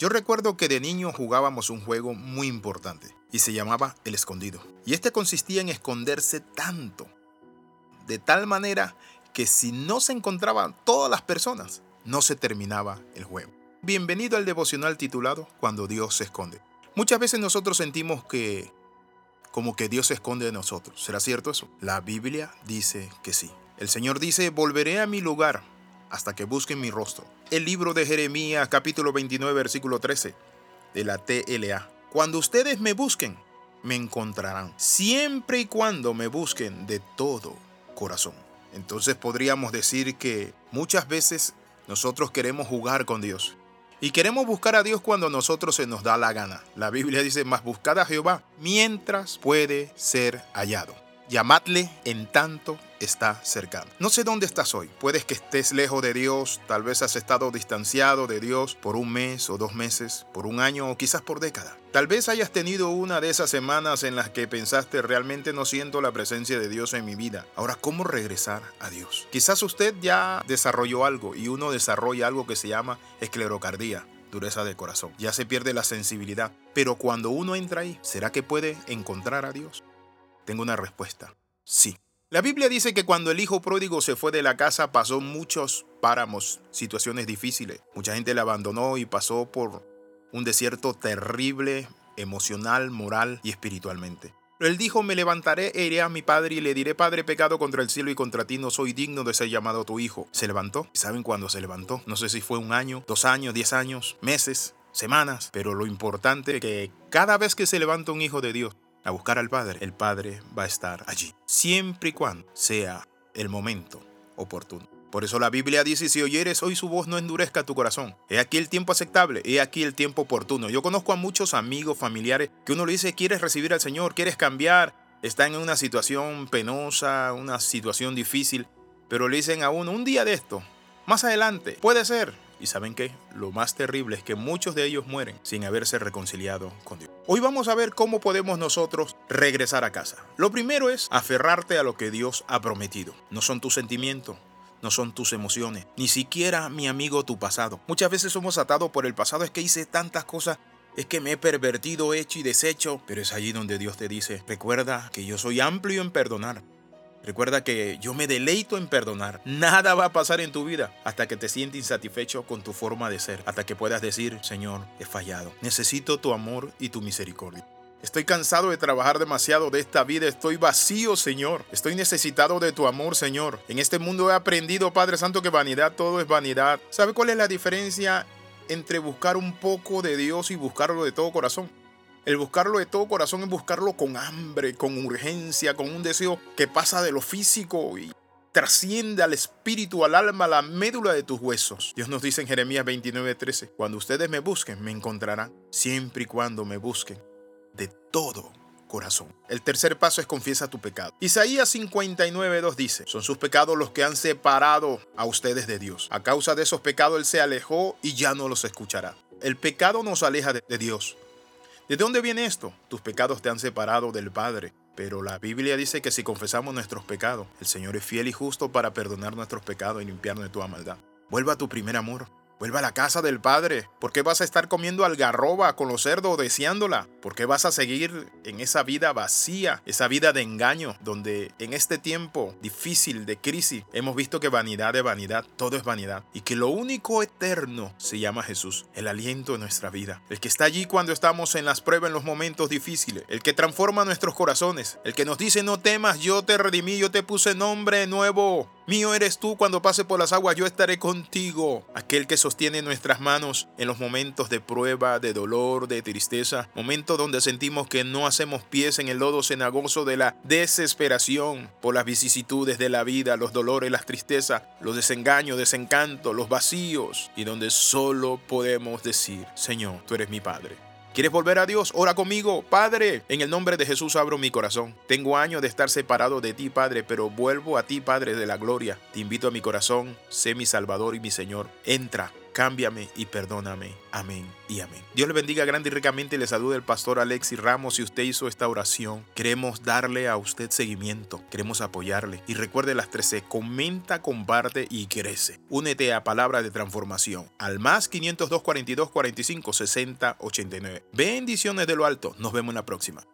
Yo recuerdo que de niño jugábamos un juego muy importante y se llamaba el escondido. Y este consistía en esconderse tanto, de tal manera que si no se encontraban todas las personas, no se terminaba el juego. Bienvenido al devocional titulado Cuando Dios se esconde. Muchas veces nosotros sentimos que como que Dios se esconde de nosotros. ¿Será cierto eso? La Biblia dice que sí. El Señor dice, volveré a mi lugar hasta que busquen mi rostro. El libro de Jeremías capítulo 29 versículo 13 de la TLA. Cuando ustedes me busquen, me encontrarán, siempre y cuando me busquen de todo corazón. Entonces podríamos decir que muchas veces nosotros queremos jugar con Dios. Y queremos buscar a Dios cuando a nosotros se nos da la gana. La Biblia dice, más buscad a Jehová mientras puede ser hallado llamadle en tanto está cercano. No sé dónde estás hoy. Puedes que estés lejos de Dios, tal vez has estado distanciado de Dios por un mes o dos meses, por un año o quizás por década. Tal vez hayas tenido una de esas semanas en las que pensaste realmente no siento la presencia de Dios en mi vida. Ahora, ¿cómo regresar a Dios? Quizás usted ya desarrolló algo y uno desarrolla algo que se llama esclerocardía dureza de corazón. Ya se pierde la sensibilidad. Pero cuando uno entra ahí, ¿será que puede encontrar a Dios? Tengo una respuesta. Sí. La Biblia dice que cuando el hijo pródigo se fue de la casa pasó muchos páramos, situaciones difíciles. Mucha gente le abandonó y pasó por un desierto terrible, emocional, moral y espiritualmente. Él dijo, me levantaré e iré a mi padre y le diré, Padre, pecado contra el cielo y contra ti, no soy digno de ser llamado tu hijo. Se levantó. ¿Saben cuándo se levantó? No sé si fue un año, dos años, diez años, meses, semanas, pero lo importante es que cada vez que se levanta un hijo de Dios, a buscar al Padre, el Padre va a estar allí, siempre y cuando sea el momento oportuno. Por eso la Biblia dice, si oyeres hoy su voz, no endurezca tu corazón. He aquí el tiempo aceptable, he aquí el tiempo oportuno. Yo conozco a muchos amigos, familiares, que uno le dice, quieres recibir al Señor, quieres cambiar, están en una situación penosa, una situación difícil, pero le dicen a uno, un día de esto, más adelante, puede ser, y saben qué, lo más terrible es que muchos de ellos mueren sin haberse reconciliado con Dios. Hoy vamos a ver cómo podemos nosotros regresar a casa. Lo primero es aferrarte a lo que Dios ha prometido. No son tus sentimientos, no son tus emociones, ni siquiera, mi amigo, tu pasado. Muchas veces somos atados por el pasado, es que hice tantas cosas, es que me he pervertido, hecho y deshecho, pero es allí donde Dios te dice, recuerda que yo soy amplio en perdonar, Recuerda que yo me deleito en perdonar. Nada va a pasar en tu vida hasta que te sientes insatisfecho con tu forma de ser, hasta que puedas decir, Señor, he fallado. Necesito tu amor y tu misericordia. Estoy cansado de trabajar demasiado de esta vida. Estoy vacío, Señor. Estoy necesitado de tu amor, Señor. En este mundo he aprendido, Padre Santo, que vanidad todo es vanidad. ¿Sabe cuál es la diferencia entre buscar un poco de Dios y buscarlo de todo corazón? El buscarlo de todo corazón es buscarlo con hambre, con urgencia, con un deseo que pasa de lo físico y trasciende al espíritu, al alma, a la médula de tus huesos. Dios nos dice en Jeremías 29:13, cuando ustedes me busquen, me encontrarán, siempre y cuando me busquen de todo corazón. El tercer paso es confiesa tu pecado. Isaías 59.2 dice, son sus pecados los que han separado a ustedes de Dios. A causa de esos pecados Él se alejó y ya no los escuchará. El pecado nos aleja de Dios. ¿De dónde viene esto? Tus pecados te han separado del Padre. Pero la Biblia dice que si confesamos nuestros pecados, el Señor es fiel y justo para perdonar nuestros pecados y limpiarnos de toda maldad. Vuelva a tu primer amor. Vuelva a la casa del Padre. ¿Por qué vas a estar comiendo algarroba con los cerdos deseándola? ¿Por qué vas a seguir en esa vida vacía, esa vida de engaño, donde en este tiempo difícil de crisis hemos visto que vanidad de vanidad, todo es vanidad y que lo único eterno se llama Jesús, el aliento de nuestra vida, el que está allí cuando estamos en las pruebas, en los momentos difíciles, el que transforma nuestros corazones, el que nos dice no temas, yo te redimí, yo te puse nombre nuevo. Mío eres tú cuando pase por las aguas, yo estaré contigo. Aquel que sostiene nuestras manos en los momentos de prueba, de dolor, de tristeza, momentos donde sentimos que no hacemos pies en el lodo cenagoso de la desesperación por las vicisitudes de la vida, los dolores, las tristezas, los desengaños, desencantos, los vacíos, y donde solo podemos decir, Señor, tú eres mi Padre. ¿Quieres volver a Dios? Ora conmigo, Padre. En el nombre de Jesús abro mi corazón. Tengo años de estar separado de ti, Padre, pero vuelvo a ti, Padre de la gloria. Te invito a mi corazón, sé mi Salvador y mi Señor. Entra cámbiame y perdóname. Amén y amén. Dios le bendiga grande y ricamente. Le saluda el pastor Alexis Ramos. Si usted hizo esta oración, queremos darle a usted seguimiento. Queremos apoyarle. Y recuerde las 13. Comenta, comparte y crece. Únete a Palabra de Transformación. Al más 502 42 45 60 89. Bendiciones de lo alto. Nos vemos en la próxima.